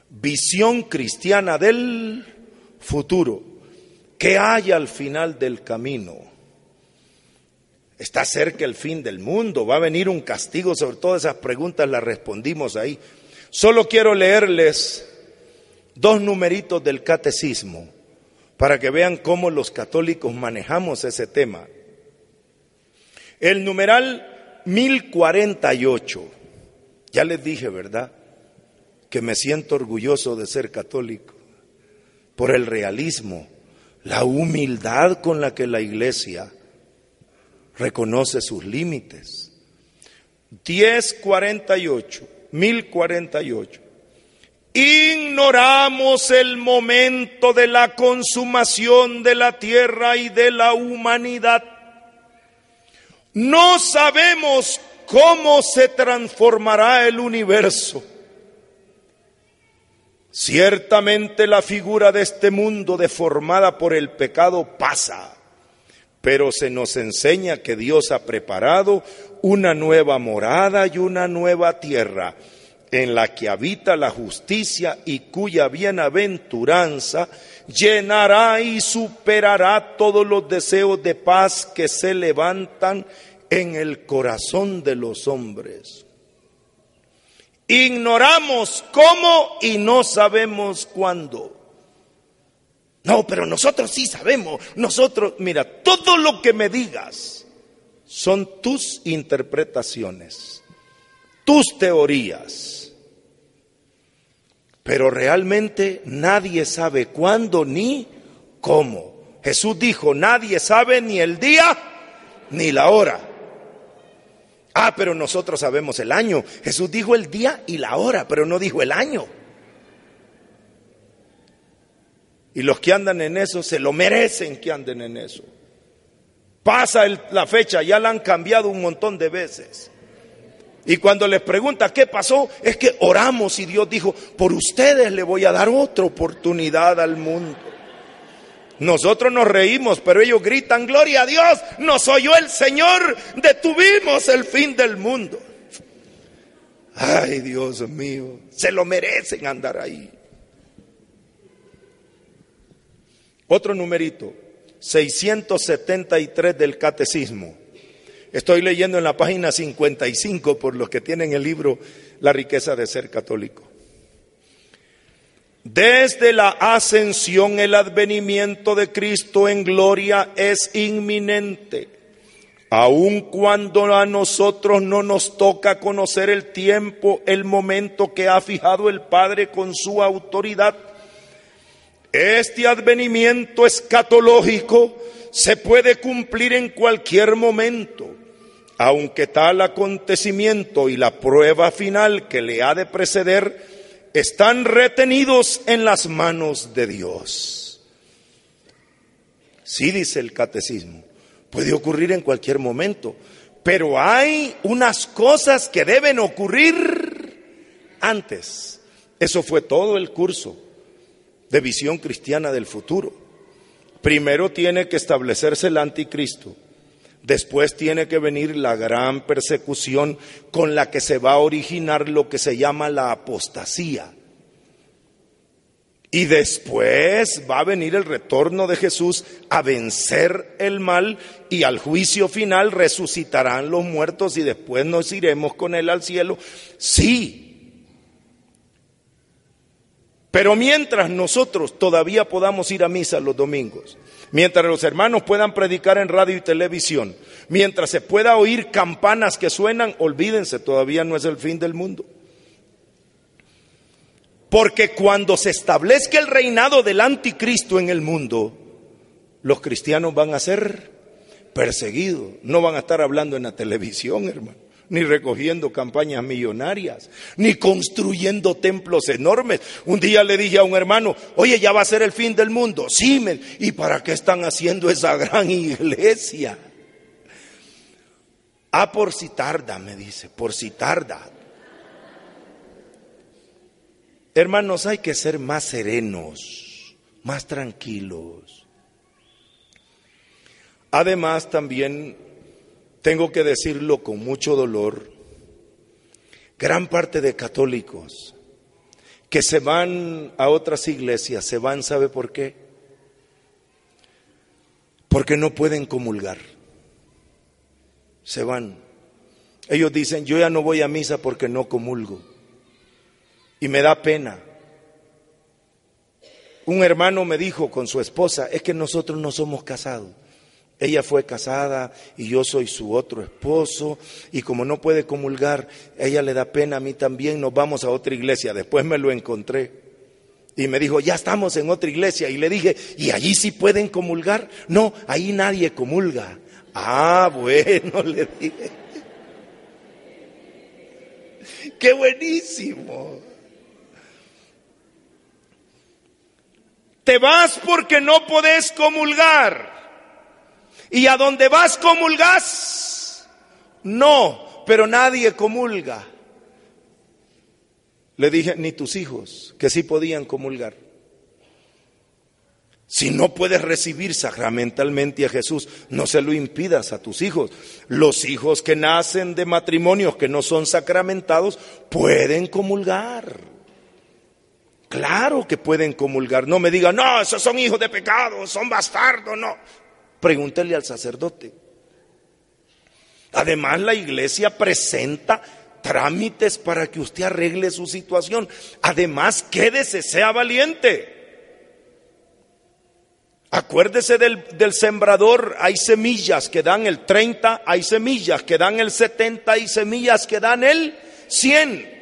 Visión Cristiana del Futuro. ¿Qué hay al final del camino? Está cerca el fin del mundo, va a venir un castigo sobre todas esas preguntas, las respondimos ahí. Solo quiero leerles dos numeritos del catecismo para que vean cómo los católicos manejamos ese tema. El numeral 1048, ya les dije, ¿verdad? Que me siento orgulloso de ser católico por el realismo, la humildad con la que la iglesia reconoce sus límites. 1048, 1048. Ignoramos el momento de la consumación de la tierra y de la humanidad. No sabemos cómo se transformará el universo. Ciertamente la figura de este mundo deformada por el pecado pasa, pero se nos enseña que Dios ha preparado una nueva morada y una nueva tierra en la que habita la justicia y cuya bienaventuranza llenará y superará todos los deseos de paz que se levantan en el corazón de los hombres. Ignoramos cómo y no sabemos cuándo. No, pero nosotros sí sabemos. Nosotros, mira, todo lo que me digas son tus interpretaciones, tus teorías pero realmente nadie sabe cuándo ni cómo. Jesús dijo, nadie sabe ni el día ni la hora. Ah, pero nosotros sabemos el año. Jesús dijo el día y la hora, pero no dijo el año. Y los que andan en eso se lo merecen que anden en eso. Pasa la fecha, ya la han cambiado un montón de veces. Y cuando les pregunta qué pasó, es que oramos y Dios dijo, por ustedes le voy a dar otra oportunidad al mundo. Nosotros nos reímos, pero ellos gritan, gloria a Dios, nos oyó el Señor, detuvimos el fin del mundo. Ay, Dios mío, se lo merecen andar ahí. Otro numerito, 673 del catecismo. Estoy leyendo en la página 55 por los que tienen el libro La riqueza de ser católico. Desde la ascensión el advenimiento de Cristo en gloria es inminente, aun cuando a nosotros no nos toca conocer el tiempo, el momento que ha fijado el Padre con su autoridad. Este advenimiento escatológico se puede cumplir en cualquier momento aunque tal acontecimiento y la prueba final que le ha de preceder están retenidos en las manos de Dios. Sí dice el catecismo, puede ocurrir en cualquier momento, pero hay unas cosas que deben ocurrir antes. Eso fue todo el curso de visión cristiana del futuro. Primero tiene que establecerse el anticristo Después tiene que venir la gran persecución con la que se va a originar lo que se llama la apostasía. Y después va a venir el retorno de Jesús a vencer el mal y al juicio final resucitarán los muertos y después nos iremos con él al cielo. Sí. Pero mientras nosotros todavía podamos ir a misa los domingos, mientras los hermanos puedan predicar en radio y televisión, mientras se pueda oír campanas que suenan, olvídense, todavía no es el fin del mundo. Porque cuando se establezca el reinado del anticristo en el mundo, los cristianos van a ser perseguidos, no van a estar hablando en la televisión, hermano ni recogiendo campañas millonarias, ni construyendo templos enormes. Un día le dije a un hermano, oye, ya va a ser el fin del mundo. Sí, ¿y para qué están haciendo esa gran iglesia? Ah, por si tarda, me dice, por si tarda. Hermanos, hay que ser más serenos, más tranquilos. Además, también tengo que decirlo con mucho dolor, gran parte de católicos que se van a otras iglesias, se van, ¿sabe por qué? Porque no pueden comulgar. Se van. Ellos dicen, yo ya no voy a misa porque no comulgo. Y me da pena. Un hermano me dijo con su esposa, es que nosotros no somos casados. Ella fue casada y yo soy su otro esposo y como no puede comulgar, ella le da pena a mí también, nos vamos a otra iglesia. Después me lo encontré y me dijo, ya estamos en otra iglesia. Y le dije, ¿y allí sí pueden comulgar? No, ahí nadie comulga. Ah, bueno, <laughs> le dije. Qué buenísimo. Te vas porque no podés comulgar. ¿Y a dónde vas comulgas? No, pero nadie comulga. Le dije, ni tus hijos, que sí podían comulgar. Si no puedes recibir sacramentalmente a Jesús, no se lo impidas a tus hijos. Los hijos que nacen de matrimonios que no son sacramentados pueden comulgar. Claro que pueden comulgar. No me digan, no, esos son hijos de pecado, son bastardos, no. Pregúntele al sacerdote. Además, la iglesia presenta trámites para que usted arregle su situación. Además, quédese, sea valiente. Acuérdese del, del, sembrador, hay semillas que dan el 30, hay semillas que dan el 70, hay semillas que dan el 100.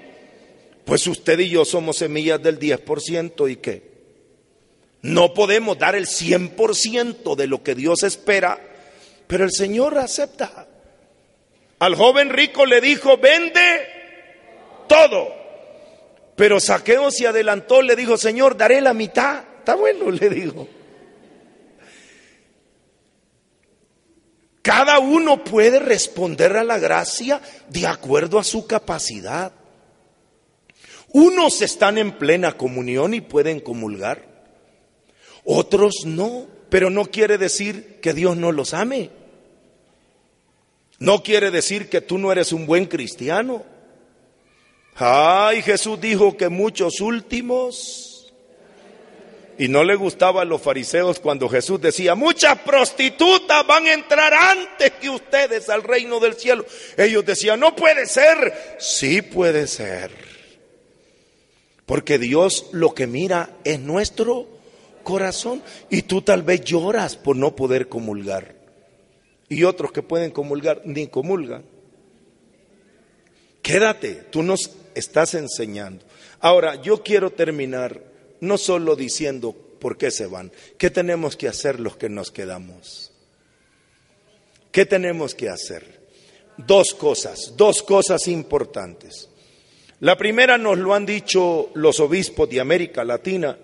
Pues usted y yo somos semillas del 10% y qué? No podemos dar el 100% de lo que Dios espera, pero el Señor acepta. Al joven rico le dijo, vende todo. Pero Saqueo se adelantó, le dijo, Señor, daré la mitad. Está bueno, le dijo. Cada uno puede responder a la gracia de acuerdo a su capacidad. Unos están en plena comunión y pueden comulgar. Otros no, pero no quiere decir que Dios no los ame. No quiere decir que tú no eres un buen cristiano. Ay, Jesús dijo que muchos últimos... Y no le gustaba a los fariseos cuando Jesús decía, muchas prostitutas van a entrar antes que ustedes al reino del cielo. Ellos decían, no puede ser. Sí puede ser. Porque Dios lo que mira es nuestro corazón. Y tú tal vez lloras por no poder comulgar. Y otros que pueden comulgar ni comulgan. Quédate, tú nos estás enseñando. Ahora, yo quiero terminar no solo diciendo por qué se van, qué tenemos que hacer los que nos quedamos. ¿Qué tenemos que hacer? Dos cosas, dos cosas importantes. La primera nos lo han dicho los obispos de América Latina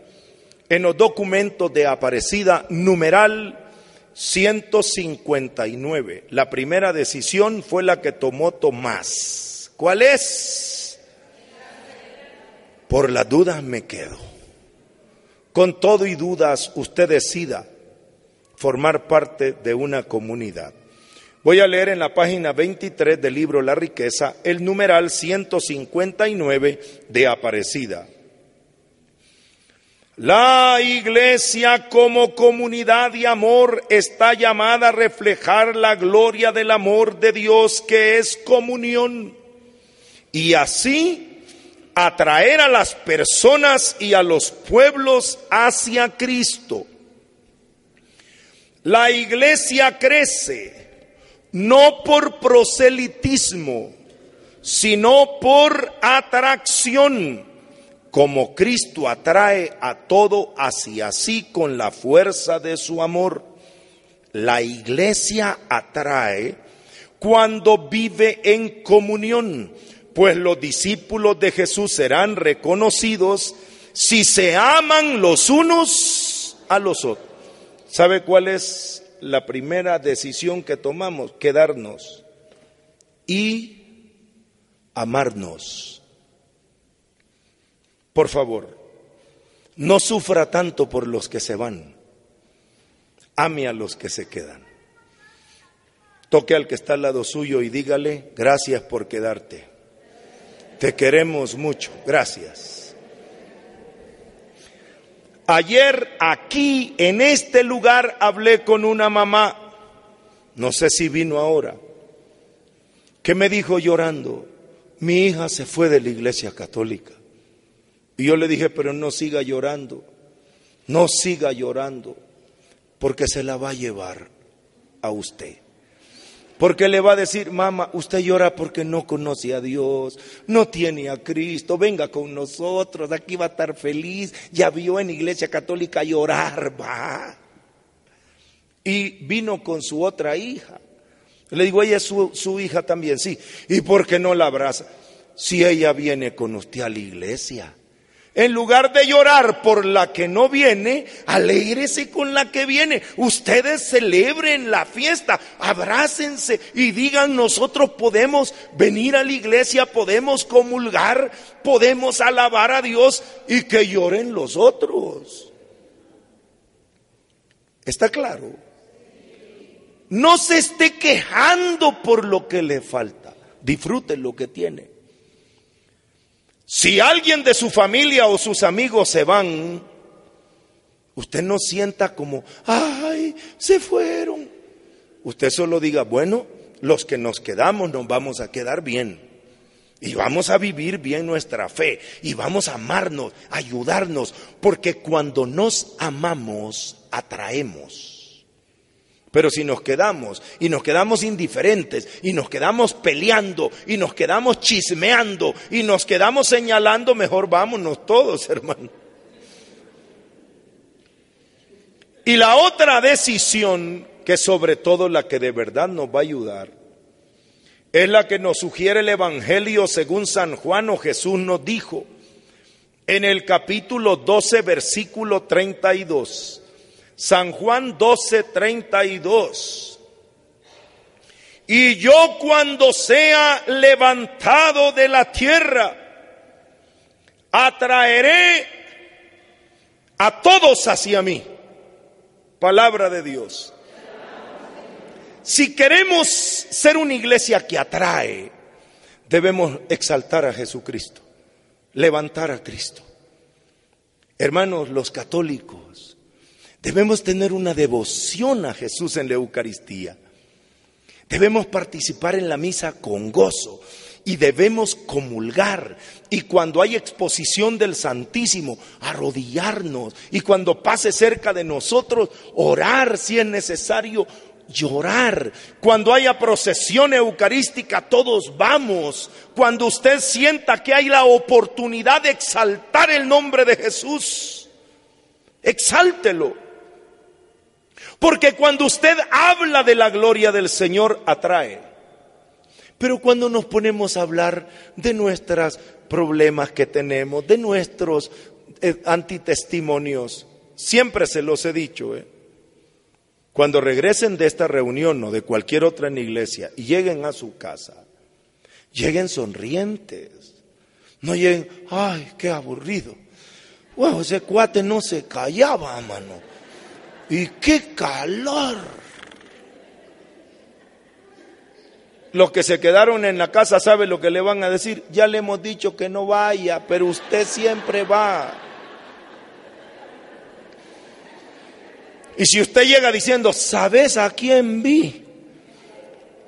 en los documentos de Aparecida, numeral 159. La primera decisión fue la que tomó Tomás. ¿Cuál es? Por las dudas me quedo. Con todo y dudas usted decida formar parte de una comunidad. Voy a leer en la página 23 del libro La riqueza el numeral 159 de Aparecida. La iglesia como comunidad de amor está llamada a reflejar la gloria del amor de Dios que es comunión y así atraer a las personas y a los pueblos hacia Cristo. La iglesia crece no por proselitismo, sino por atracción como Cristo atrae a todo hacia sí con la fuerza de su amor, la iglesia atrae cuando vive en comunión, pues los discípulos de Jesús serán reconocidos si se aman los unos a los otros. ¿Sabe cuál es la primera decisión que tomamos? Quedarnos y amarnos por favor, No sufra tanto por los que se van. Ame a los que se quedan. Toque al que está al lado suyo y dígale, gracias por quedarte. Te queremos mucho. Gracias. Ayer aquí, en este lugar, hablé con una mamá. No sé si vino ahora. Que me dijo llorando, mi hija se fue de la iglesia católica. Y yo le dije, pero no siga llorando. No siga llorando. Porque se la va a llevar a usted. Porque le va a decir, mamá, usted llora porque no conoce a Dios, no tiene a Cristo, venga con nosotros, aquí va a estar feliz. Ya vio en iglesia católica llorar, va. Y vino con su otra hija. Le digo, ella es su, su hija también, sí. ¿Y por qué no la abraza? Si ella viene con usted a la iglesia. En lugar de llorar por la que no viene, alégrese con la que viene. Ustedes celebren la fiesta, abrácense y digan nosotros podemos venir a la iglesia, podemos comulgar, podemos alabar a Dios y que lloren los otros. ¿Está claro? No se esté quejando por lo que le falta. Disfrute lo que tiene. Si alguien de su familia o sus amigos se van, usted no sienta como, ay, se fueron. Usted solo diga, bueno, los que nos quedamos nos vamos a quedar bien. Y vamos a vivir bien nuestra fe. Y vamos a amarnos, ayudarnos. Porque cuando nos amamos, atraemos. Pero si nos quedamos y nos quedamos indiferentes y nos quedamos peleando y nos quedamos chismeando y nos quedamos señalando, mejor vámonos todos, <laughs> hermano. Y la otra decisión, que sobre todo la que de verdad nos va a ayudar, es la que nos sugiere el Evangelio según San Juan o Jesús nos dijo en el capítulo 12, versículo 32. San Juan 12, 32. Y yo cuando sea levantado de la tierra, atraeré a todos hacia mí. Palabra de Dios. Si queremos ser una iglesia que atrae, debemos exaltar a Jesucristo, levantar a Cristo. Hermanos, los católicos Debemos tener una devoción a Jesús en la Eucaristía. Debemos participar en la misa con gozo y debemos comulgar. Y cuando hay exposición del Santísimo, arrodillarnos. Y cuando pase cerca de nosotros, orar si es necesario, llorar. Cuando haya procesión eucarística, todos vamos. Cuando usted sienta que hay la oportunidad de exaltar el nombre de Jesús, exáltelo. Porque cuando usted habla de la gloria del Señor, atrae. Pero cuando nos ponemos a hablar de nuestros problemas que tenemos, de nuestros eh, antitestimonios, siempre se los he dicho, ¿eh? cuando regresen de esta reunión o de cualquier otra en iglesia y lleguen a su casa, lleguen sonrientes. No lleguen, ay, qué aburrido. Bueno, ese cuate no se callaba, mano. Y qué calor. Los que se quedaron en la casa saben lo que le van a decir. Ya le hemos dicho que no vaya, pero usted siempre va. Y si usted llega diciendo, ¿sabes a quién vi?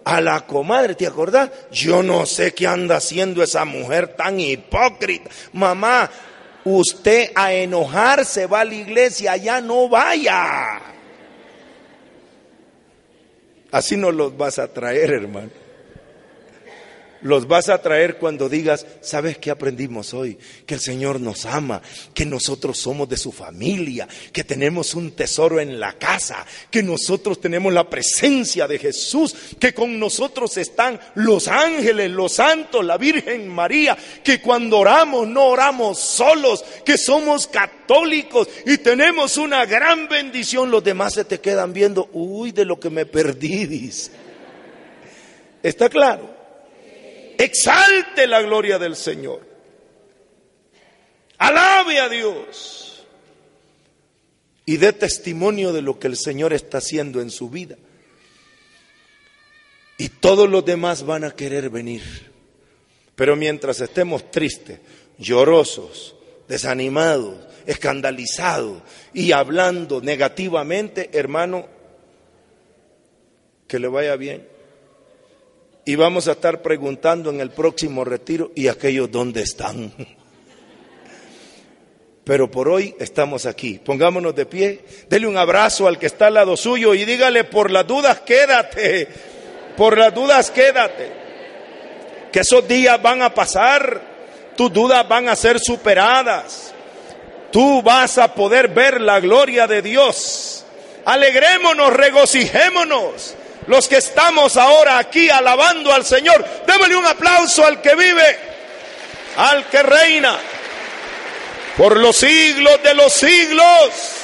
A la comadre, ¿te acordás? Yo no sé qué anda haciendo esa mujer tan hipócrita. Mamá, usted a enojarse va a la iglesia, ya no vaya. Así no los vas a traer, hermano los vas a traer cuando digas, ¿sabes qué aprendimos hoy? Que el Señor nos ama, que nosotros somos de su familia, que tenemos un tesoro en la casa, que nosotros tenemos la presencia de Jesús, que con nosotros están los ángeles, los santos, la Virgen María, que cuando oramos no oramos solos, que somos católicos y tenemos una gran bendición. Los demás se te quedan viendo, uy, de lo que me perdí. ¿Está claro? Exalte la gloria del Señor. Alabe a Dios. y dé testimonio de lo que el Señor está haciendo en su vida. Y todos los demás van a querer venir. Pero mientras estemos tristes, llorosos, desanimados, escandalizados y hablando negativamente, hermano, que le vaya bien. Y vamos a estar preguntando en el próximo retiro, ¿y aquellos dónde están? <laughs> Pero por hoy estamos aquí. Pongámonos de pie. Dele un abrazo al que está al lado suyo y dígale, por las dudas quédate. Por las dudas quédate. Que esos días van a pasar. Tus dudas van a ser superadas. Tú vas a poder ver la gloria de Dios. Alegrémonos, regocijémonos. Los que estamos ahora aquí alabando al Señor, démosle un aplauso al que vive, al que reina por los siglos de los siglos.